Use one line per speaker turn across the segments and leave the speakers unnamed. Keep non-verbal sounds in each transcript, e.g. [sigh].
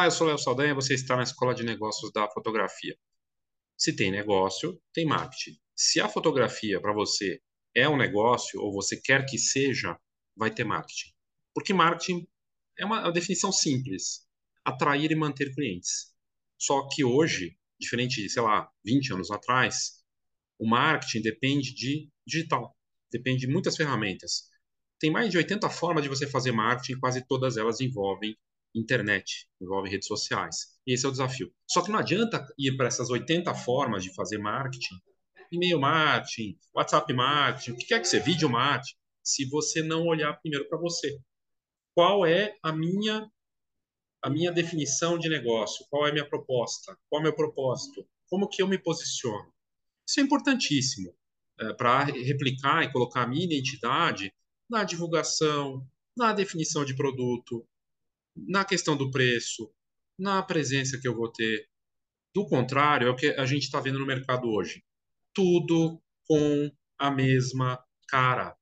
Olá, eu sou Léo Saldanha, você está na Escola de Negócios da Fotografia. Se tem negócio, tem marketing. Se a fotografia para você é um negócio, ou você quer que seja, vai ter marketing. Porque marketing é uma, uma definição simples: atrair e manter clientes. Só que hoje, diferente de, sei lá, 20 anos atrás, o marketing depende de digital, depende de muitas ferramentas. Tem mais de 80 formas de você fazer marketing, quase todas elas envolvem internet, envolvem redes sociais. E esse é o desafio. Só que não adianta ir para essas 80 formas de fazer marketing, e-mail marketing, WhatsApp marketing, o que quer que seja, vídeo marketing, se você não olhar primeiro para você. Qual é a minha a minha definição de negócio? Qual é a minha proposta? Qual é o meu propósito? Como que eu me posiciono? Isso é importantíssimo é, para replicar e colocar a minha identidade na divulgação, na definição de produto, na questão do preço, na presença que eu vou ter. Do contrário, é o que a gente está vendo no mercado hoje. Tudo com a mesma cara.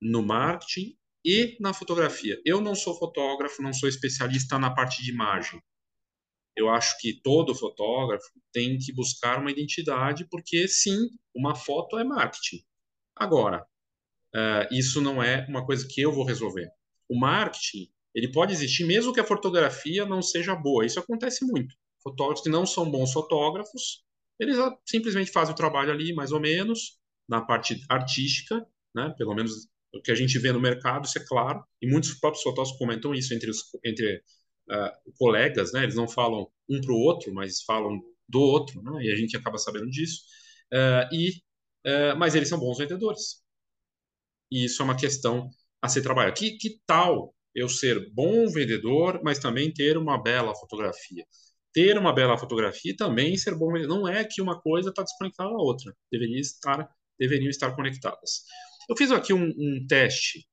No marketing e na fotografia. Eu não sou fotógrafo, não sou especialista na parte de imagem. Eu acho que todo fotógrafo tem que buscar uma identidade, porque sim, uma foto é marketing. Agora, uh, isso não é uma coisa que eu vou resolver. O marketing ele pode existir mesmo que a fotografia não seja boa. Isso acontece muito. Fotógrafos que não são bons fotógrafos, eles simplesmente fazem o trabalho ali, mais ou menos, na parte artística, né? Pelo menos o que a gente vê no mercado, isso é claro. E muitos próprios fotógrafos comentam isso entre os entre uh, colegas, né? Eles não falam um para o outro, mas falam do outro, né? E a gente acaba sabendo disso. Uh, e uh, mas eles são bons vendedores. E isso é uma questão a ser trabalhada. Que, que tal eu ser bom vendedor, mas também ter uma bela fotografia. Ter uma bela fotografia e também ser bom vendedor. Não é que uma coisa está desconectada da outra. Deveria estar, deveriam estar conectadas. Eu fiz aqui um, um teste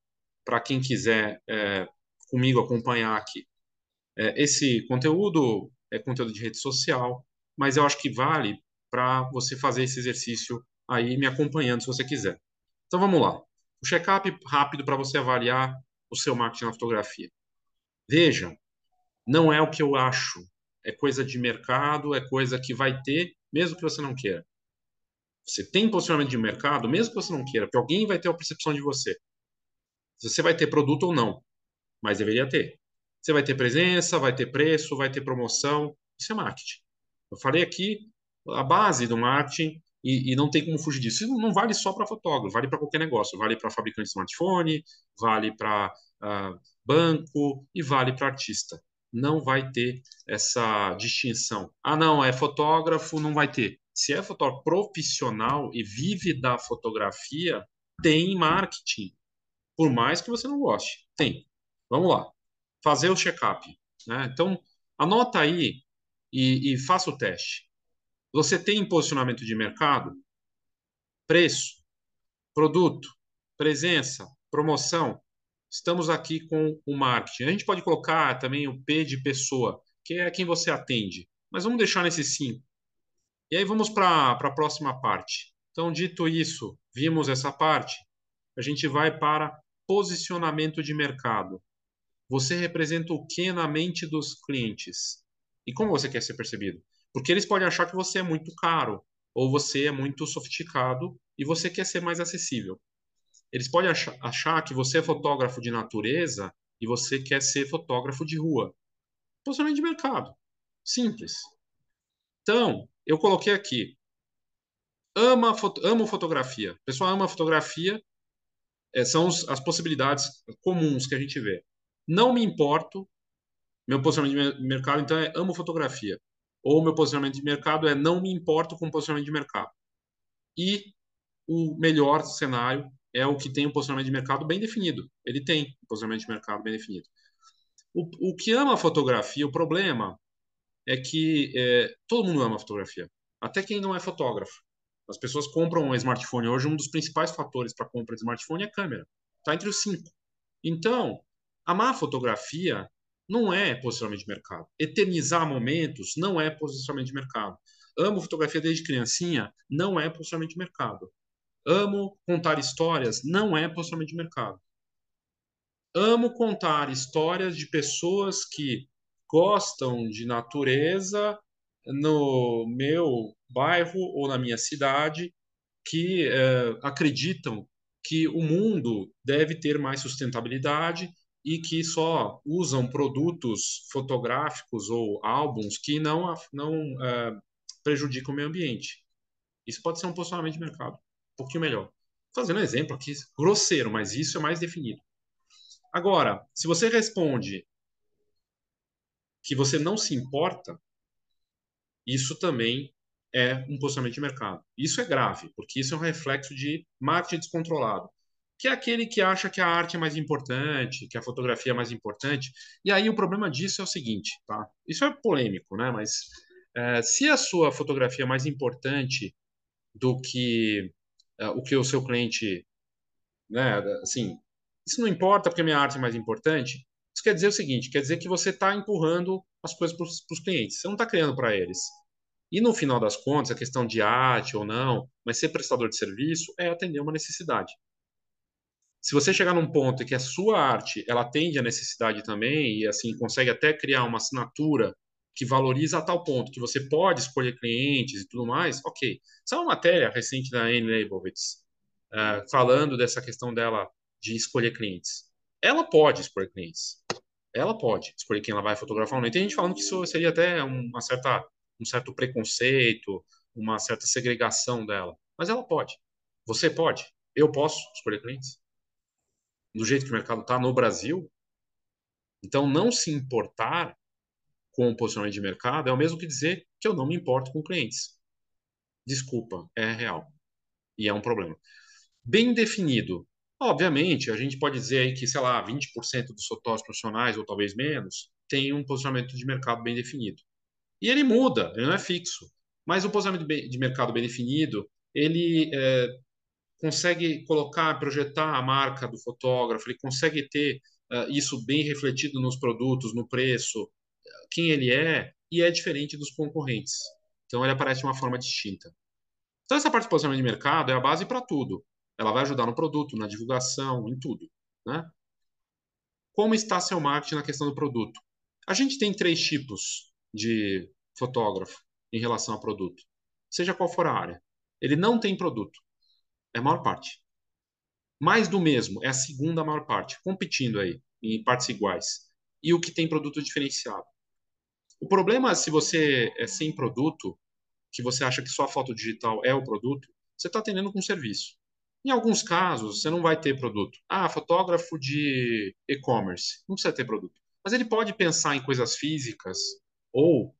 para quem quiser é, comigo acompanhar aqui. É, esse conteúdo é conteúdo de rede social, mas eu acho que vale para você fazer esse exercício aí me acompanhando se você quiser. Então vamos lá. O check-up rápido para você avaliar o seu marketing na fotografia. Veja, não é o que eu acho. É coisa de mercado, é coisa que vai ter, mesmo que você não queira. Você tem posicionamento de mercado, mesmo que você não queira, porque alguém vai ter a percepção de você. Você vai ter produto ou não, mas deveria ter. Você vai ter presença, vai ter preço, vai ter promoção. Isso é marketing. Eu falei aqui a base do marketing e, e, não tem como fugir disso. Isso não vale só para fotógrafo, vale para qualquer negócio. Vale para fabricante de smartphone, vale para uh, banco e vale para artista. Não vai ter essa distinção. Ah, não, é fotógrafo, não vai ter. Se é fotógrafo profissional e vive da fotografia, tem marketing. Por mais que você não goste. Tem. Vamos lá. Fazer o check-up. Né? Então, anota aí e, e faça o teste. Você tem posicionamento de mercado, preço, produto, presença, promoção. Estamos aqui com o marketing. A gente pode colocar também o P de pessoa, que é quem você atende. Mas vamos deixar nesse sim. E aí vamos para a próxima parte. Então, dito isso, vimos essa parte, a gente vai para posicionamento de mercado. Você representa o que na mente dos clientes? E como você quer ser percebido? Porque eles podem achar que você é muito caro ou você é muito sofisticado e você quer ser mais acessível. Eles podem achar, que você é fotógrafo de natureza e você quer ser fotógrafo de rua. Posicionamento de mercado. Simples. Então, eu coloquei aqui. Ama, foto, amo fotografia. O pessoal ama fotografia. É, são os, as possibilidades comuns que a gente vê. Não me importo. Meu posicionamento de mercado, então, é amo fotografia ou meu posicionamento de mercado é não me importo com o posicionamento de mercado. E o melhor cenário é o que tem um posicionamento de mercado bem definido. Ele tem um posicionamento de mercado bem definido. O, o que ama a fotografia, o problema é que é, todo mundo ama a fotografia, até quem não é fotógrafo. As pessoas compram um smartphone hoje, um dos principais fatores para compra de smartphone é a câmera. Está entre os cinco. Então, amar a fotografia não é posicionamento de mercado. Eternizar momentos não é posicionamento de mercado. Amo fotografia desde criancinha, não é posicionamento de mercado. Amo contar histórias, não é posicionamento de mercado. Amo contar histórias de pessoas que gostam de natureza no meu bairro ou na minha cidade, que uh, acreditam que o mundo deve ter mais sustentabilidade e que só usam produtos fotográficos ou álbuns que não, não uh, prejudicam o meio ambiente. Isso pode ser um posicionamento de mercado um pouquinho melhor. Fazendo um exemplo aqui grosseiro, mas isso é mais definido. Agora, se você responde que você não se importa, isso também é um posicionamento de mercado. Isso é grave, porque isso é um reflexo de marketing descontrolado, que é aquele que acha que a arte é mais importante, que a fotografia é mais importante. E aí o problema disso é o seguinte, tá? Isso é polêmico, né? Mas é, se a sua fotografia é mais importante do que é, o que o seu cliente, né? Assim, isso não importa porque a minha arte é mais importante. Isso quer dizer o seguinte: quer dizer que você está empurrando as coisas para os clientes. Você não está criando para eles. E no final das contas, a questão de arte ou não, mas ser prestador de serviço é atender uma necessidade. Se você chegar num ponto em que a sua arte ela atende a necessidade também e assim consegue até criar uma assinatura que valoriza a tal ponto que você pode escolher clientes e tudo mais, ok. Isso é uma matéria recente da Anne Leibovitz uh, falando dessa questão dela de escolher clientes. Ela pode escolher clientes. Ela pode escolher quem ela vai fotografar ou não. E tem gente falando que isso seria até uma certa um certo preconceito, uma certa segregação dela. Mas ela pode. Você pode. Eu posso escolher clientes. Do jeito que o mercado está no Brasil. Então, não se importar com o posicionamento de mercado é o mesmo que dizer que eu não me importo com clientes. Desculpa, é real. E é um problema. Bem definido. Obviamente, a gente pode dizer aí que, sei lá, 20% dos fotógrafos profissionais, ou talvez menos, tem um posicionamento de mercado bem definido. E ele muda, ele não é fixo. Mas o posicionamento de mercado bem definido, ele é, consegue colocar, projetar a marca do fotógrafo, ele consegue ter uh, isso bem refletido nos produtos, no preço, quem ele é, e é diferente dos concorrentes. Então ele aparece de uma forma distinta. Então essa parte de mercado é a base para tudo. Ela vai ajudar no produto, na divulgação, em tudo. Né? Como está seu marketing na questão do produto? A gente tem três tipos de fotógrafo em relação a produto, seja qual for a área. Ele não tem produto, é a maior parte. Mais do mesmo é a segunda maior parte, competindo aí em partes iguais. E o que tem produto diferenciado. O problema, se você é sem produto, que você acha que só a foto digital é o produto, você está atendendo com serviço. Em alguns casos, você não vai ter produto. Ah, fotógrafo de e-commerce, não precisa ter produto. Mas ele pode pensar em coisas físicas ou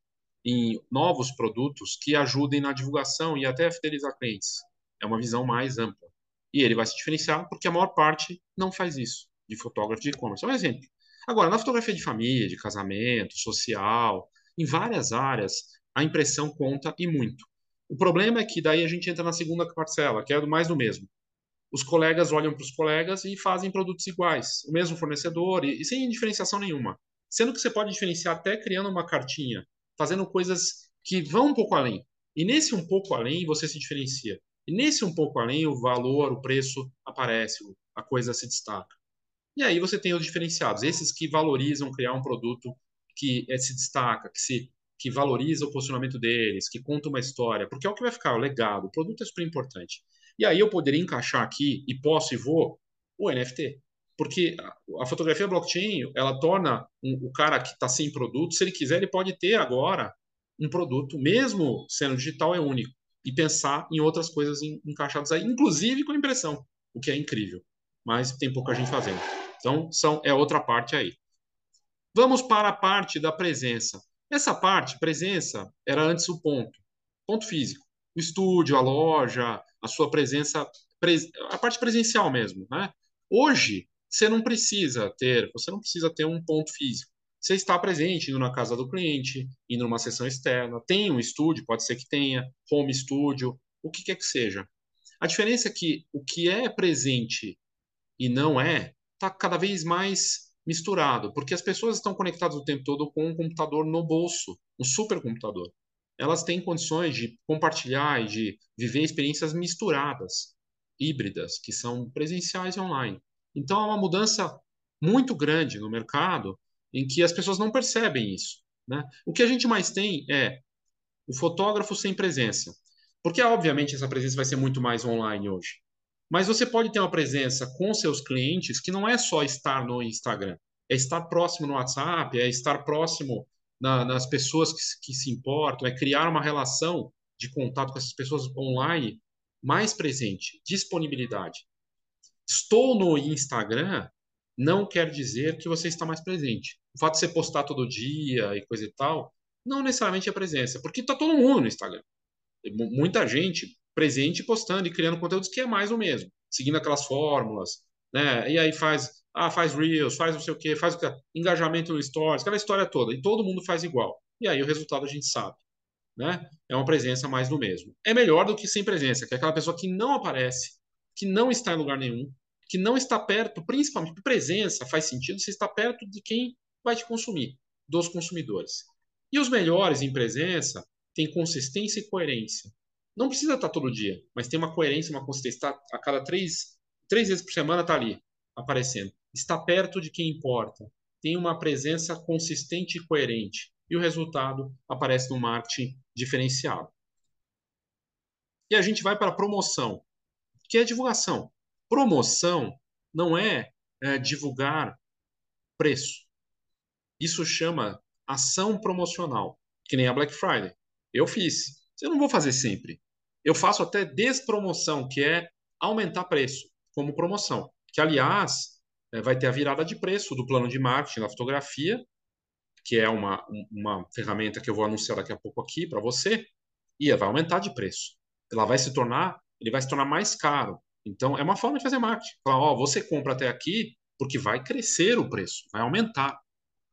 em novos produtos que ajudem na divulgação e até fidelizar clientes. É uma visão mais ampla. E ele vai se diferenciar porque a maior parte não faz isso, de fotógrafo de e-commerce. É um exemplo. Agora, na fotografia de família, de casamento, social, em várias áreas, a impressão conta e muito. O problema é que daí a gente entra na segunda parcela, que é mais do mesmo. Os colegas olham para os colegas e fazem produtos iguais, o mesmo fornecedor, e, e sem diferenciação nenhuma. Sendo que você pode diferenciar até criando uma cartinha, fazendo coisas que vão um pouco além. E nesse um pouco além você se diferencia. E nesse um pouco além o valor, o preço aparece, a coisa se destaca. E aí você tem os diferenciados, esses que valorizam criar um produto que é, se destaca, que se que valoriza o posicionamento deles, que conta uma história, porque é o que vai ficar, o legado, o produto é super importante. E aí eu poderia encaixar aqui, e posso e vou, o NFT. Porque a, fotografia blockchain, ela torna um, o cara que está sem produto, se ele quiser, ele pode ter agora um produto, mesmo sendo digital, é único. E pensar em outras coisas encaixadas aí, inclusive com impressão, o que é incrível. Mas tem pouca gente fazendo. Então, são, é outra parte aí. Vamos para a parte da presença. Essa parte, presença, era antes o ponto. Ponto físico. O estúdio, a loja, a sua presença, a parte presencial mesmo. Né? Hoje, você não precisa ter, você não precisa ter um ponto físico. Você está presente indo na casa do cliente, indo numa sessão externa, tem um estúdio, pode ser que tenha, home studio, o que quer que seja. A diferença é que o que é presente e não é, está cada vez mais misturado, porque as pessoas estão conectadas o tempo todo com um computador no bolso, um supercomputador. Elas têm condições de compartilhar e de viver experiências misturadas, híbridas, que são presenciais e online. Então, é uma mudança muito grande no mercado em que as pessoas não percebem isso. Né? O que a gente mais tem é o fotógrafo sem presença. Porque, obviamente, essa presença vai ser muito mais online hoje. Mas você pode ter uma presença com seus clientes que não é só estar no Instagram, é estar próximo no WhatsApp, é estar próximo na, nas pessoas que, que se importam, é criar uma relação de contato com essas pessoas online mais presente, disponibilidade. Estou no Instagram não quer dizer que você está mais presente. O fato de você postar todo dia e coisa e tal, não necessariamente é presença, porque está todo mundo no Instagram. Muita gente presente postando e criando conteúdos que é mais o mesmo, seguindo aquelas fórmulas, né? E aí faz, ah, faz reels, faz não sei o quê, faz o quê? engajamento no stories, aquela história toda, e todo mundo faz igual. E aí o resultado a gente sabe, né? É uma presença mais do mesmo. É melhor do que sem presença, que é aquela pessoa que não aparece, que não está em lugar nenhum, que não está perto, principalmente presença faz sentido se está perto de quem vai te consumir, dos consumidores. E os melhores em presença têm consistência e coerência. Não precisa estar todo dia, mas tem uma coerência, uma consistência. Está a cada três, três vezes por semana está ali, aparecendo. Está perto de quem importa. Tem uma presença consistente e coerente. E o resultado aparece no marketing diferenciado. E a gente vai para a promoção, que é a divulgação. Promoção não é, é divulgar preço. Isso chama ação promocional, que nem a Black Friday. Eu fiz. Eu não vou fazer sempre. Eu faço até despromoção, que é aumentar preço como promoção. Que, aliás, é, vai ter a virada de preço do plano de marketing da fotografia, que é uma, uma ferramenta que eu vou anunciar daqui a pouco aqui para você, e vai aumentar de preço. Ela vai se tornar, ele vai se tornar mais caro. Então, é uma forma de fazer marketing. Falar, ó, você compra até aqui porque vai crescer o preço, vai aumentar.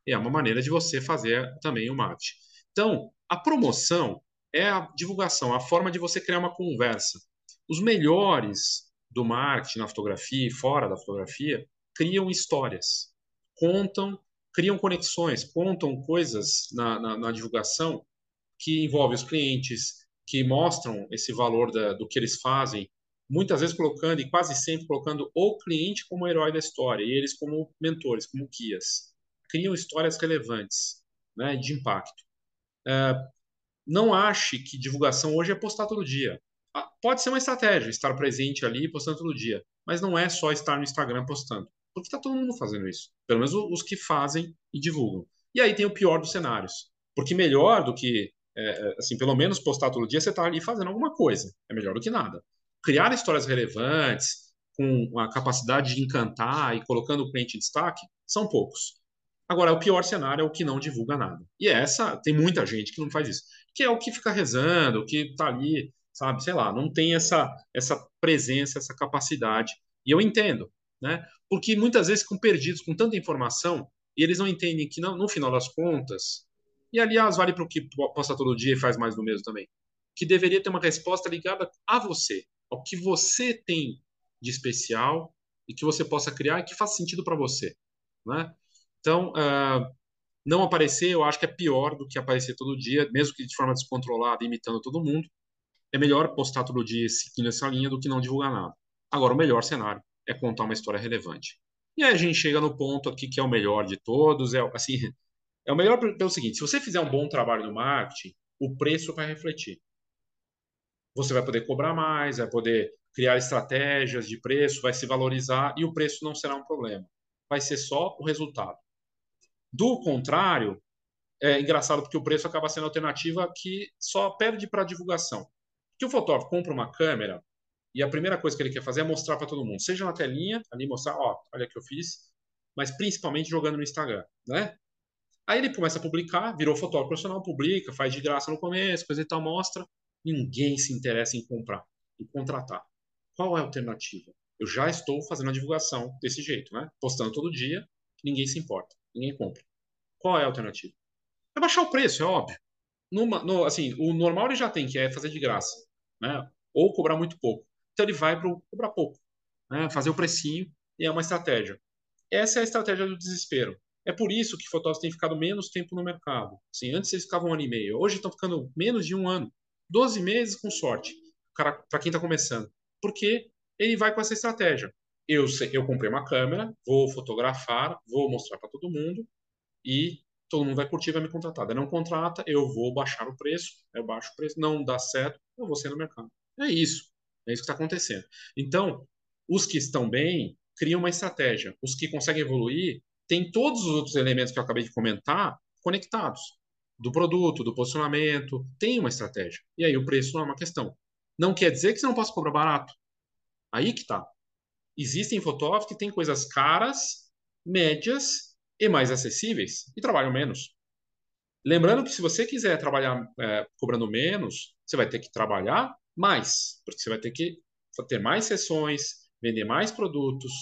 É uma maneira de você fazer também o marketing. Então, a promoção é a divulgação, a forma de você criar uma conversa. Os melhores do marketing na fotografia e fora da fotografia criam histórias, contam, criam conexões, contam coisas na, na, na divulgação que envolvem os clientes, que mostram esse valor da, do que eles fazem muitas vezes colocando e quase sempre colocando o cliente como herói da história e eles como mentores, como guias. Criam histórias relevantes, né, de impacto. É, não ache que divulgação hoje é postar todo dia. Ah, pode ser uma estratégia, estar presente ali postando todo dia, mas não é só estar no Instagram postando, porque está todo mundo fazendo isso. Pelo menos os que fazem e divulgam. E aí tem o pior dos cenários, porque melhor do que, é, assim, pelo menos postar todo dia, você está ali fazendo alguma coisa. É melhor do que nada criar histórias relevantes, com a capacidade de encantar e colocando o cliente em destaque, são poucos. Agora, o pior cenário é o que não divulga nada. E essa, tem muita gente que não faz isso. Que é o que fica rezando, o que está ali, sabe, sei lá, não tem essa, essa presença, essa capacidade. E eu entendo, né? Porque muitas vezes ficam perdidos com tanta informação e eles não entendem que, no, no final das contas, e aliás, vale para o que posta todo dia e faz mais do mesmo também, que deveria ter uma resposta ligada a você, ao que você tem de especial e que você possa criar e que faça sentido para você, né? Então, uh, não aparecer, eu acho que é pior do que aparecer todo dia, mesmo que de forma descontrolada, imitando todo mundo. É melhor postar todo dia seguindo essa linha do que não divulgar nada. Agora, o melhor cenário é contar uma história relevante. E aí a gente chega no ponto aqui que é o melhor de todos, é assim, [laughs] é o melhor pelo seguinte, se você fizer um bom trabalho no marketing, o preço vai refletir você vai poder cobrar mais, vai poder criar estratégias de preço, vai se valorizar e o preço não será um problema. Vai ser só o resultado. Do contrário, é engraçado porque o preço acaba sendo alternativa que só perde para divulgação. Que o fotógrafo compra uma câmera e a primeira coisa que ele quer fazer é mostrar para todo mundo, seja na telinha, ali mostrar, ó, olha que eu fiz, mas principalmente jogando no Instagram, né? Aí ele começa a publicar, virou fotógrafo profissional, publica, faz de graça no começo, coisa e tal, mostra ninguém se interessa em comprar e contratar. Qual é a alternativa? Eu já estou fazendo a divulgação desse jeito, né? Postando todo dia, ninguém se importa, ninguém compra. Qual é a alternativa? É baixar o preço, é óbvio. Numa, no, assim, o normal ele já tem, que é fazer de graça, né? Ou cobrar muito pouco. Então ele vai para cobrar pouco, né? fazer o precinho e é uma estratégia. Essa é a estratégia do desespero. É por isso que fotógrafos têm ficado menos tempo no mercado. Assim, antes eles ficavam um ano e meio, hoje estão ficando menos de um ano. 12 meses com sorte, para quem está começando. Porque ele vai com essa estratégia. Eu, eu comprei uma câmera, vou fotografar, vou mostrar para todo mundo, e todo mundo vai curtir, vai me contratar. Daí não contrata, eu vou baixar o preço, eu baixo o preço, não dá certo, eu vou ser no mercado. É isso. É isso que está acontecendo. Então, os que estão bem criam uma estratégia. Os que conseguem evoluir têm todos os outros elementos que eu acabei de comentar conectados. Do produto, do posicionamento, tem uma estratégia. E aí o preço não é uma questão. Não quer dizer que você não possa cobrar barato. Aí que tá. Existem fotógrafos que têm coisas caras, médias e mais acessíveis e trabalham menos. Lembrando que se você quiser trabalhar é, cobrando menos, você vai ter que trabalhar mais, porque você vai ter que ter mais sessões, vender mais produtos,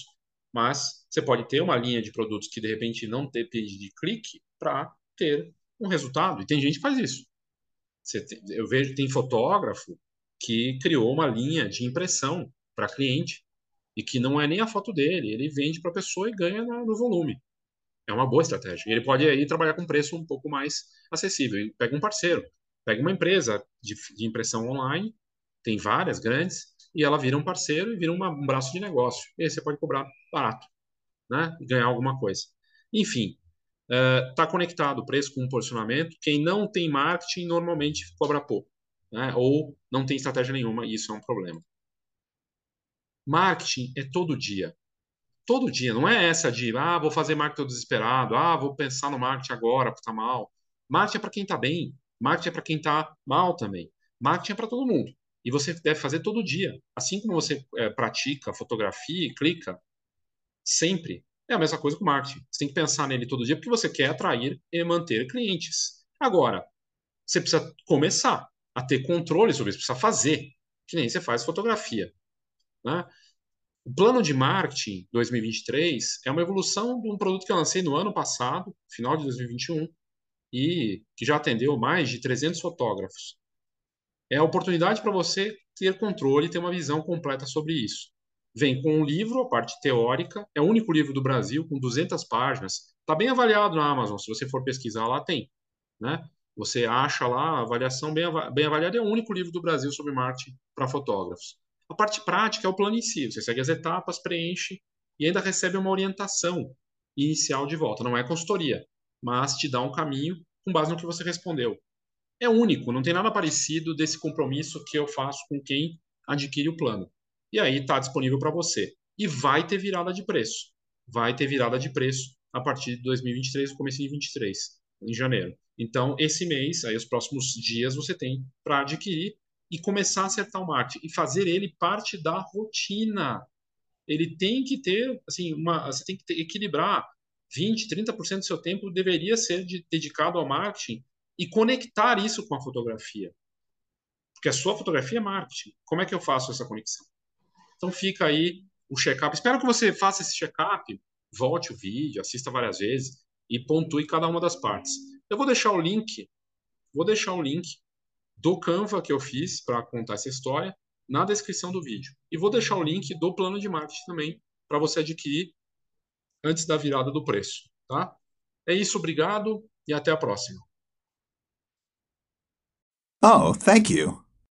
mas você pode ter uma linha de produtos que de repente não depende de clique para ter um resultado. E tem gente que faz isso. Tem, eu vejo tem fotógrafo que criou uma linha de impressão para cliente e que não é nem a foto dele, ele vende para a pessoa e ganha no volume. É uma boa estratégia. Ele pode aí trabalhar com preço um pouco mais acessível. Ele pega um parceiro, pega uma empresa de, de impressão online, tem várias grandes, e ela vira um parceiro e vira uma, um braço de negócio. E aí você pode cobrar barato, né? E ganhar alguma coisa. Enfim, está uh, conectado o preço com o posicionamento. Quem não tem marketing normalmente cobra pouco, né? Ou não tem estratégia nenhuma, e isso é um problema. Marketing é todo dia todo dia. Não é essa de, ah, vou fazer marketing desesperado, ah, vou pensar no marketing agora, porque tá mal. Marketing é para quem tá bem, marketing é para quem tá mal também. Marketing é para todo mundo. E você deve fazer todo dia. Assim como você é, pratica fotografia e clica, sempre. É a mesma coisa com marketing. Você tem que pensar nele todo dia porque você quer atrair e manter clientes. Agora, você precisa começar a ter controle sobre isso, precisa fazer, que nem você faz fotografia. Né? O plano de marketing 2023 é uma evolução de um produto que eu lancei no ano passado, final de 2021, e que já atendeu mais de 300 fotógrafos. É a oportunidade para você ter controle e ter uma visão completa sobre isso. Vem com um livro, a parte teórica, é o único livro do Brasil com 200 páginas. Está bem avaliado na Amazon, se você for pesquisar lá tem. Né? Você acha lá a avaliação bem, bem avaliada, é o único livro do Brasil sobre marketing para fotógrafos. A parte prática é o plano em si. Você segue as etapas, preenche e ainda recebe uma orientação inicial de volta. Não é consultoria, mas te dá um caminho com base no que você respondeu. É único, não tem nada parecido desse compromisso que eu faço com quem adquire o plano. E aí está disponível para você. E vai ter virada de preço. Vai ter virada de preço a partir de 2023, começo de 2023, em janeiro. Então, esse mês, aí os próximos dias, você tem para adquirir e começar a acertar o marketing e fazer ele parte da rotina. Ele tem que ter, assim, uma, você tem que ter, equilibrar 20, 30% do seu tempo deveria ser de, dedicado ao marketing e conectar isso com a fotografia. Porque a sua fotografia é marketing. Como é que eu faço essa conexão? Então fica aí o check-up. Espero que você faça esse check-up, volte o vídeo, assista várias vezes e pontue cada uma das partes. Eu vou deixar o link, vou deixar o link do Canva que eu fiz para contar essa história na descrição do vídeo. E vou deixar o link do plano de marketing também para você adquirir antes da virada do preço, tá? É isso, obrigado e até a próxima.
Oh, thank you.